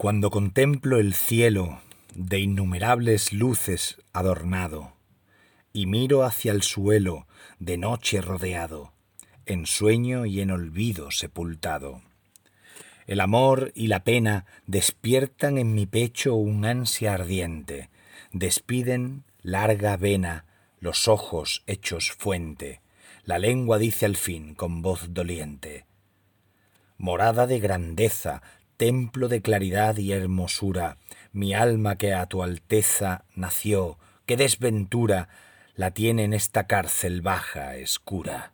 Cuando contemplo el cielo de innumerables luces adornado, y miro hacia el suelo de noche rodeado, en sueño y en olvido sepultado. El amor y la pena despiertan en mi pecho un ansia ardiente, despiden larga vena los ojos hechos fuente, la lengua dice al fin con voz doliente. Morada de grandeza, templo de claridad y hermosura, mi alma que a tu alteza nació, qué desventura la tiene en esta cárcel baja, escura.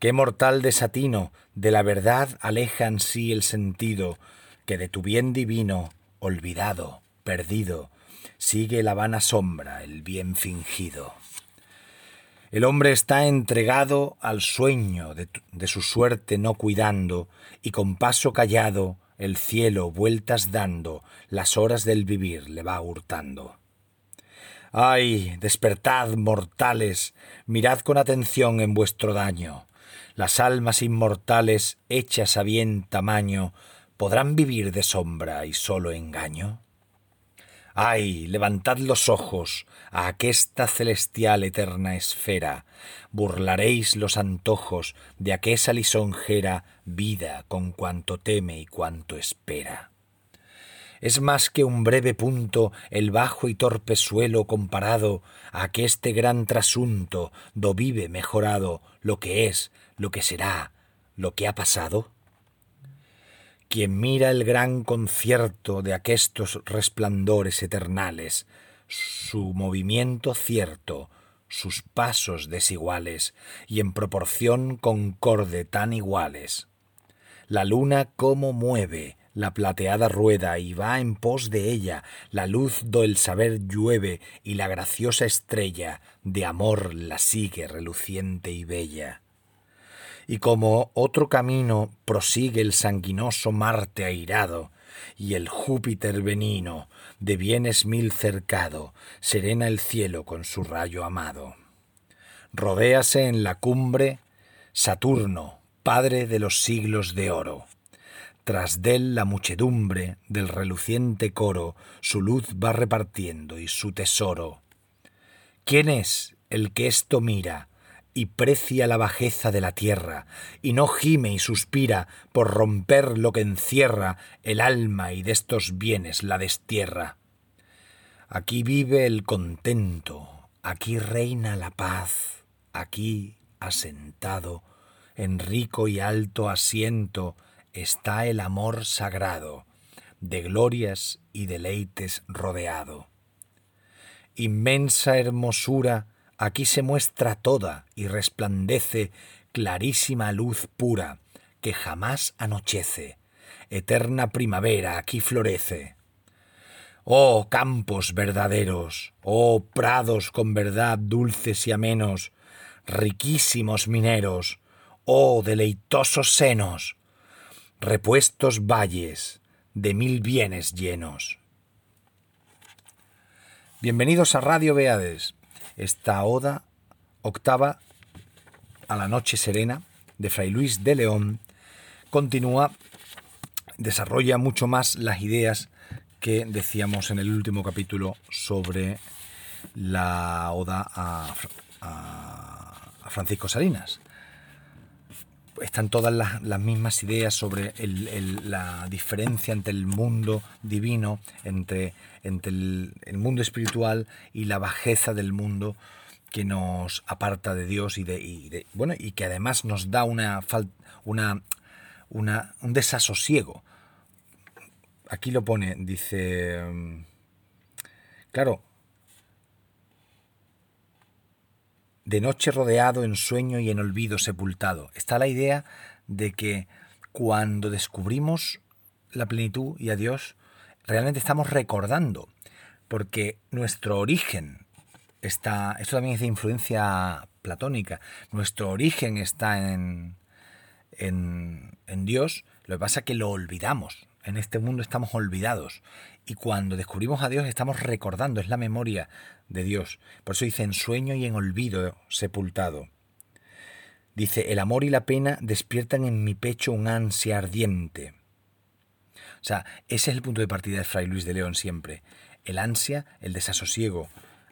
Qué mortal desatino de la verdad aleja en sí el sentido, que de tu bien divino, olvidado, perdido, sigue la vana sombra, el bien fingido. El hombre está entregado al sueño de, de, su suerte no cuidando, y con paso callado el cielo vueltas dando, las horas del vivir le va hurtando. Ay, despertad, mortales, mirad con atención en vuestro daño. Las almas inmortales, hechas a bien tamaño, ¿podrán vivir de sombra y solo engaño? Ay, levantad los ojos a aquesta celestial eterna esfera, burlaréis los antojos de aquella lisonjera vida con cuanto teme y cuanto espera. Es más que un breve punto el bajo y torpe suelo comparado a que este gran trasunto do vive mejorado lo que es, lo que será, lo que ha pasado. Quien mira el gran concierto de aquestos resplandores eternales, su movimiento cierto, sus pasos desiguales y en proporción concorde tan iguales. La luna cómo mueve la plateada rueda y va en pos de ella, la luz do el saber llueve y la graciosa estrella de amor la sigue reluciente y bella y como otro camino prosigue el sanguinoso Marte airado, y el Júpiter benino, de bienes mil cercado, serena el cielo con su rayo amado. Rodéase en la cumbre Saturno, padre de los siglos de oro. Tras dél la muchedumbre del reluciente coro su luz va repartiendo y su tesoro. ¿Quién es el que esto mira? Y precia la bajeza de la tierra, y no gime y suspira por romper lo que encierra el alma y de estos bienes la destierra. Aquí vive el contento, aquí reina la paz, aquí asentado, en rico y alto asiento, está el amor sagrado, de glorias y deleites rodeado. Inmensa hermosura, Aquí se muestra toda y resplandece clarísima luz pura que jamás anochece. Eterna primavera aquí florece. Oh campos verdaderos, oh prados con verdad dulces y amenos, riquísimos mineros, oh deleitosos senos, repuestos valles de mil bienes llenos. Bienvenidos a Radio Beades esta oda octava a la noche serena de Fray Luis de León continúa, desarrolla mucho más las ideas que decíamos en el último capítulo sobre la oda a, Francisco Salinas. Están todas las, mismas ideas sobre la diferencia entre el mundo divino, entre entre el, mundo espiritual y la bajeza del mundo que nos aparta de Dios y de, bueno y que además nos da una, una, una un desasosiego. Aquí lo pone, dice, claro, de noche rodeado en sueño y en olvido sepultado. Está la idea de que cuando descubrimos la plenitud y a Dios, realmente estamos recordando, porque nuestro origen está, esto también es de influencia platónica, nuestro origen está en, en, en Dios, lo que pasa es que lo olvidamos, en este mundo estamos olvidados. Y cuando descubrimos a Dios estamos recordando, es la memoria de Dios. Por eso dice en sueño y en olvido sepultado. Dice, el amor y la pena despiertan en mi pecho un ansia ardiente O sea, ese es el punto de partida de Fray Luis de León siempre. El ansia, el desasosiego,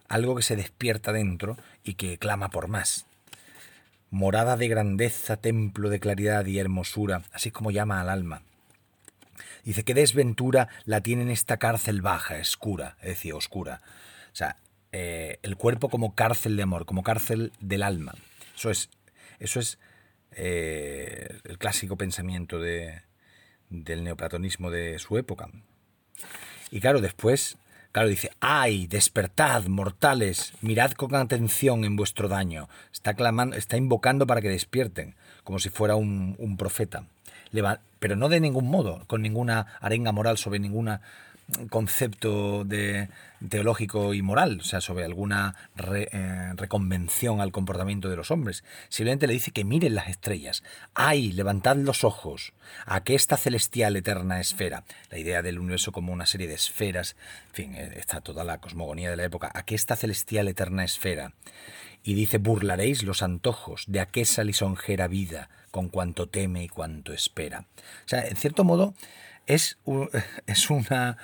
algo que se despierta dentro y que clama por más. Morada de grandeza, templo de claridad y hermosura, así como llama al alma. Dice, qué desventura la tiene en esta cárcel baja, escura, es decir, oscura. O sea, eh, el cuerpo como cárcel de amor, como cárcel del alma. Eso es, eso es eh, el clásico pensamiento de, del neoplatonismo de su época. Y claro, después, claro, dice, ¡ay, despertad, mortales! Mirad con atención en vuestro daño. Está, clamando, está invocando para que despierten, como si fuera un, un profeta. Pero no de ningún modo, con ninguna arenga moral sobre ningún concepto de, teológico y moral, o sea, sobre alguna eh, reconvención al comportamiento de los hombres. Simplemente le dice que miren las estrellas. ¡Ay! Levantad los ojos a que esta celestial eterna esfera, la idea del universo como una serie de esferas, en fin, eh, está toda la cosmogonía de la época, a que esta celestial eterna esfera. Y dice, burlaréis los antojos de aquella lisonjera vida, con cuanto teme y cuanto espera. O sea, en cierto modo, es, es una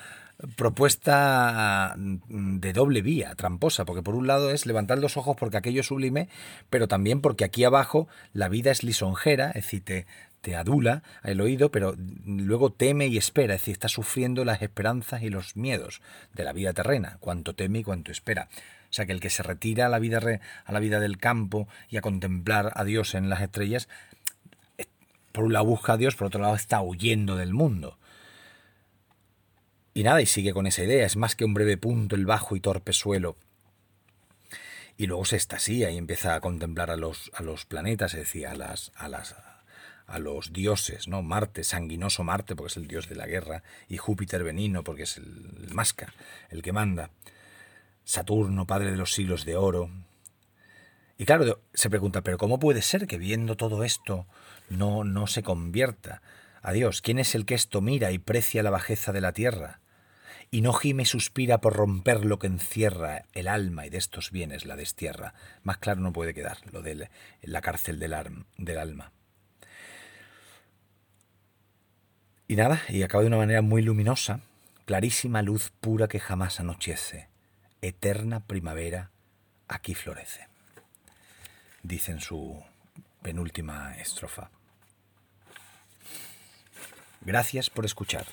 propuesta mm, de doble vía, tramposa, porque por un lado es levantar los ojos porque aquello es sublime, pero también porque aquí abajo la vida es lisonjera, es decir, te, te adula el oído, pero luego teme y espera, es decir, está sufriendo las esperanzas y los miedos de la vida terrena, cuanto teme y cuanto espera. O sea que el que se retira a la vida, a la vida del campo y a contemplar a Dios en las estrellas, por un lado busca a Dios, por otro lado está huyendo del mundo. Y nada, y sigue con esa idea, es más que un breve punto el bajo y torpe suelo. Y luego se estasía y empieza a contemplar a los, a los planetas, es decir, a, las, a, las, a los dioses, ¿no? Marte, sanguinoso Marte, porque es el dios de la guerra, y Júpiter benino, porque es el, el el que manda. Saturno, padre de los siglos de oro. Y claro, se pregunta, pero ¿cómo puede ser que viendo todo esto no, no se convierta? a Dios, ¿quién es el que esto mira y precia la bajeza de la tierra? y no gime suspira por romper lo que encierra el alma y de estos bienes la destierra. Más claro no puede quedar lo de la cárcel del, del alma. Y nada, y acaba de una manera muy luminosa, clarísima luz pura que jamás anochece, eterna primavera aquí florece. Dice en su penúltima estrofa. Gracias por escuchar.